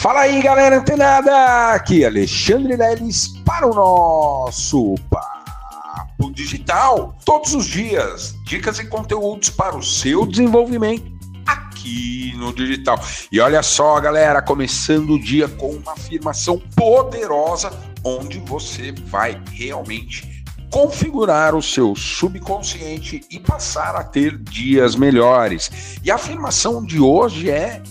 Fala aí, galera antenada! Aqui Alexandre Leles para o nosso Papo Digital. Todos os dias, dicas e conteúdos para o seu desenvolvimento aqui no digital. E olha só, galera, começando o dia com uma afirmação poderosa onde você vai realmente configurar o seu subconsciente e passar a ter dias melhores. E a afirmação de hoje é: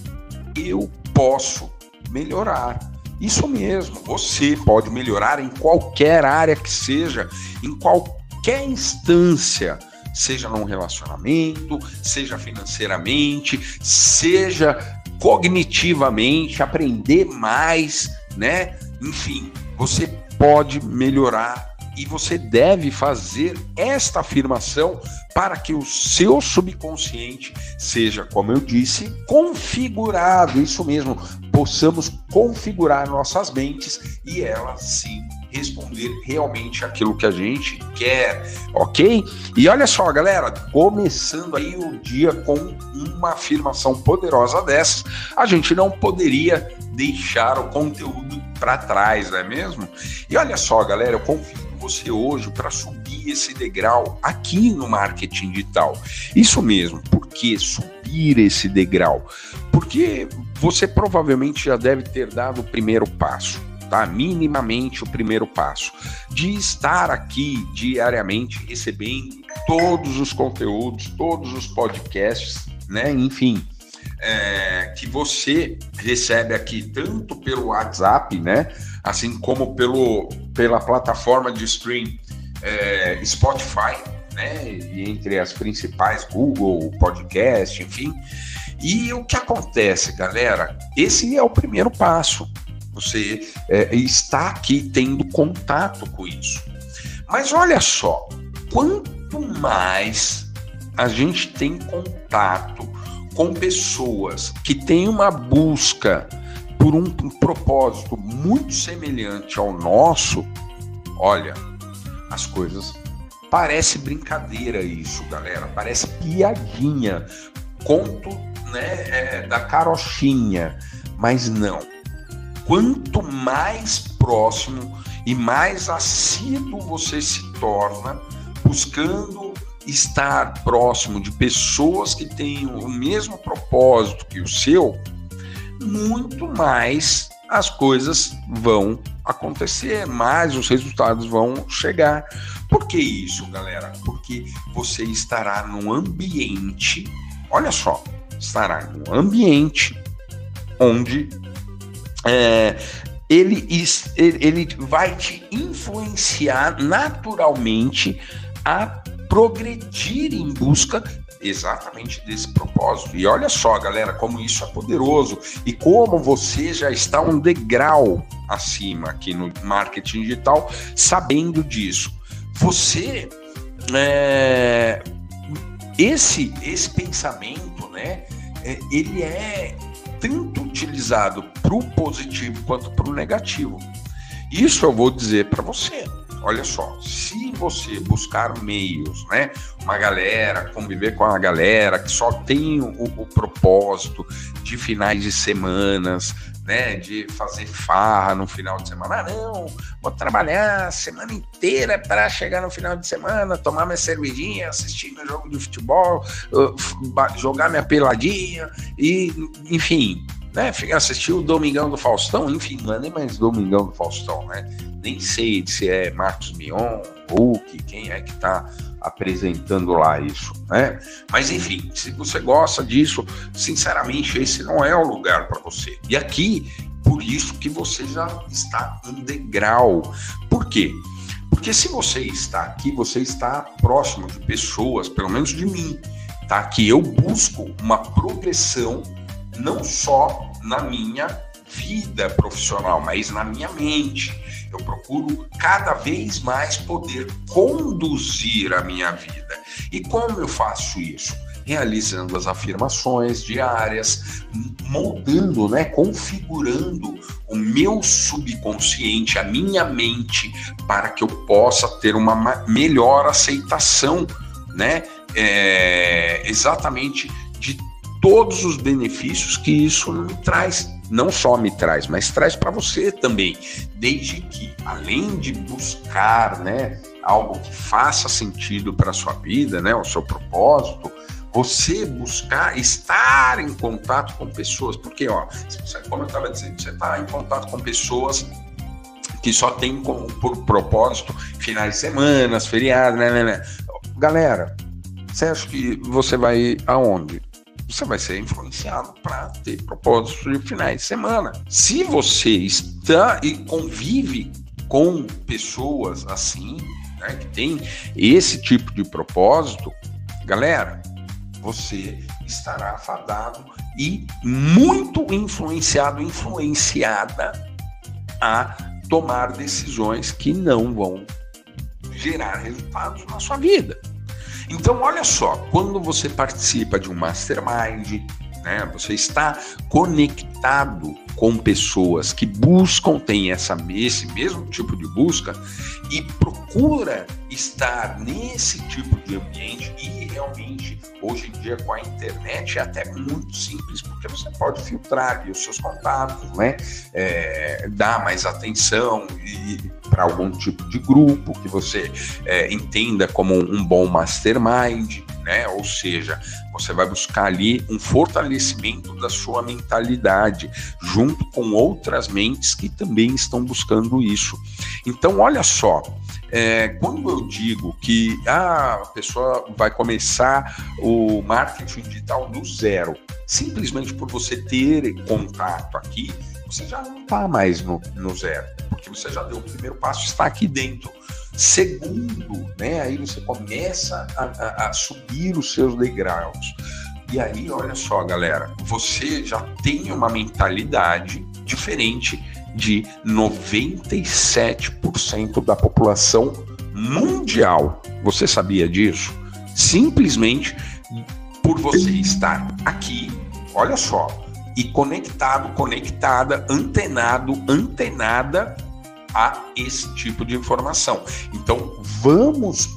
eu posso melhorar. Isso mesmo, você pode melhorar em qualquer área que seja, em qualquer instância, seja num relacionamento, seja financeiramente, seja cognitivamente, aprender mais, né? Enfim, você pode melhorar e você deve fazer esta afirmação para que o seu subconsciente seja, como eu disse, configurado. Isso mesmo, possamos configurar nossas mentes e elas sim responder realmente aquilo que a gente quer, ok? E olha só, galera, começando aí o dia com uma afirmação poderosa dessas, a gente não poderia deixar o conteúdo para trás, não é mesmo? E olha só, galera, eu confio você hoje para subir esse degrau aqui no marketing digital. Isso mesmo, por que subir esse degrau? Porque você provavelmente já deve ter dado o primeiro passo. Tá? Minimamente o primeiro passo de estar aqui diariamente recebendo todos os conteúdos, todos os podcasts, né? Enfim, é, que você recebe aqui tanto pelo WhatsApp, né, assim como pelo, pela plataforma de stream é, Spotify, né, e entre as principais Google Podcast, enfim. E o que acontece, galera? Esse é o primeiro passo. Você é, está aqui tendo contato com isso. Mas olha só, quanto mais a gente tem contato com pessoas que têm uma busca por um, um propósito muito semelhante ao nosso, olha, as coisas. Parece brincadeira isso, galera, parece piadinha, conto né, é, da carochinha, mas não. Quanto mais próximo e mais assíduo você se torna, buscando estar próximo de pessoas que têm o mesmo propósito que o seu, muito mais as coisas vão acontecer, mais os resultados vão chegar. Por que isso, galera? Porque você estará num ambiente, olha só, estará num ambiente onde é, ele, ele vai te influenciar naturalmente a progredir em busca exatamente desse propósito. E olha só, galera, como isso é poderoso e como você já está um degrau acima aqui no marketing digital, sabendo disso. Você é, esse esse pensamento, né? É, ele é tanto utilizado para o positivo quanto para o negativo. Isso eu vou dizer para você. Olha só, se você buscar meios, né, uma galera, conviver com a galera que só tem o, o propósito de finais de semanas, né, de fazer farra no final de semana. Ah, não, vou trabalhar a semana inteira para chegar no final de semana, tomar minha cervejinha, assistir meu jogo de futebol, jogar minha peladinha e, enfim, né, assistir o Domingão do Faustão, enfim, não é nem mais Domingão do Faustão, né? nem sei se é Marcos Mion, Hulk, quem é que está apresentando lá isso, né? Mas enfim, se você gosta disso, sinceramente, esse não é o lugar para você. E aqui, por isso que você já está em degrau. Por quê? Porque se você está aqui, você está próximo de pessoas, pelo menos de mim, tá? Que eu busco uma progressão não só na minha vida profissional, mas na minha mente. Eu procuro cada vez mais poder conduzir a minha vida. E como eu faço isso? Realizando as afirmações diárias, moldando, né, configurando o meu subconsciente, a minha mente, para que eu possa ter uma melhor aceitação, né, é, exatamente todos os benefícios que isso me traz não só me traz, mas traz para você também, desde que além de buscar, né, algo que faça sentido para sua vida, né, o seu propósito, você buscar estar em contato com pessoas, porque ó, como eu estava dizendo, você está em contato com pessoas que só tem como, por propósito finais de semana, feriados, né, né, né. Galera, você acha que você vai aonde? Você vai ser influenciado para ter propósitos de finais de semana. Se você está e convive com pessoas assim, né, que tem esse tipo de propósito, galera, você estará afadado e muito influenciado, influenciada a tomar decisões que não vão gerar resultados na sua vida. Então, olha só, quando você participa de um mastermind, né, você está conectado com pessoas que buscam, tem essa, esse mesmo tipo de busca e procura estar nesse tipo de ambiente e realmente hoje em dia com a internet é até muito simples porque você pode filtrar os seus contatos, né? É, dar mais atenção para algum tipo de grupo que você é, entenda como um bom mastermind, né? Ou seja, você vai buscar ali um fortalecimento da sua mentalidade, junto com outras mentes que também estão buscando isso. Então, olha só, é, quando eu digo que ah, a pessoa vai começar o marketing digital do zero, simplesmente por você ter contato aqui, você já não está mais no, no zero, porque você já deu o primeiro passo, está aqui dentro. Segundo, né, aí você começa a, a, a subir os seus degraus. E aí, olha só, galera, você já tem uma mentalidade diferente de 97% da população mundial. Você sabia disso? Simplesmente por você estar aqui, olha só, e conectado, conectada, antenado, antenada a esse tipo de informação. Então, vamos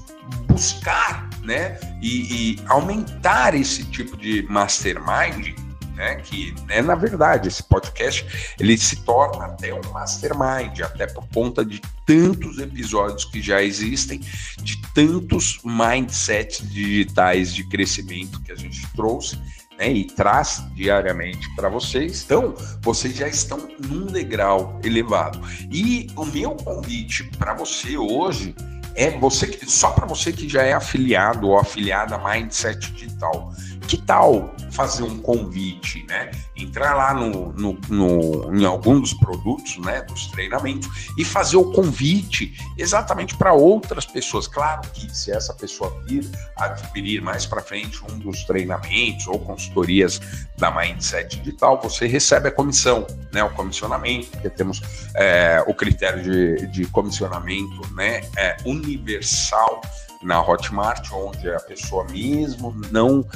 buscar, né, e, e aumentar esse tipo de mastermind né? Que, né, na verdade, esse podcast ele se torna até um mastermind, até por conta de tantos episódios que já existem, de tantos mindsets digitais de crescimento que a gente trouxe. Né, e traz diariamente para vocês. Então, vocês já estão num degrau elevado. E o meu convite para você hoje é você que só para você que já é afiliado ou afiliada Mindset Digital que tal fazer um convite, né? Entrar lá no, no, no, em algum dos produtos, né, dos treinamentos e fazer o convite exatamente para outras pessoas. Claro que se essa pessoa vir adquirir mais para frente um dos treinamentos ou consultorias da Mindset Digital, você recebe a comissão, né, o comissionamento, porque temos é, o critério de, de comissionamento, né, é, universal na Hotmart, onde a pessoa mesmo não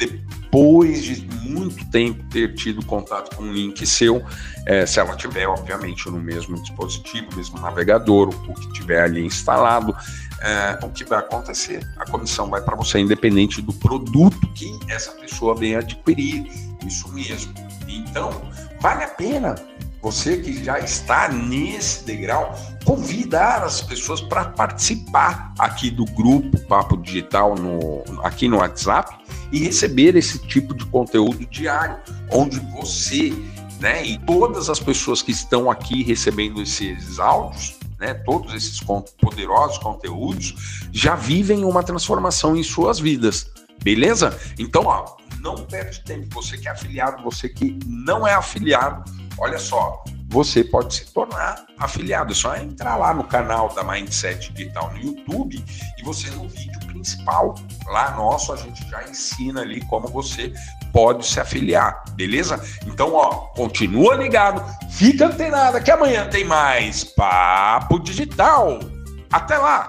depois de muito tempo ter tido contato com um link seu, é, se ela tiver, obviamente, no mesmo dispositivo, mesmo navegador, o que tiver ali instalado, é, o que vai acontecer? A comissão vai para você, independente do produto que essa pessoa vem adquirir. Isso mesmo. Então, vale a pena você que já está nesse degrau, convidar as pessoas para participar aqui do grupo Papo Digital no, aqui no WhatsApp e receber esse tipo de conteúdo diário, onde você né, e todas as pessoas que estão aqui recebendo esses áudios, né, todos esses poderosos conteúdos, já vivem uma transformação em suas vidas. Beleza? Então, ó, não perde tempo. Você que é afiliado, você que não é afiliado, olha só, você pode se tornar afiliado. É só entrar lá no canal da Mindset Digital no YouTube e você no vídeo principal lá nosso a gente já ensina ali como você pode se afiliar, beleza? Então, ó, continua ligado, fica antenado que amanhã tem mais Papo Digital. Até lá!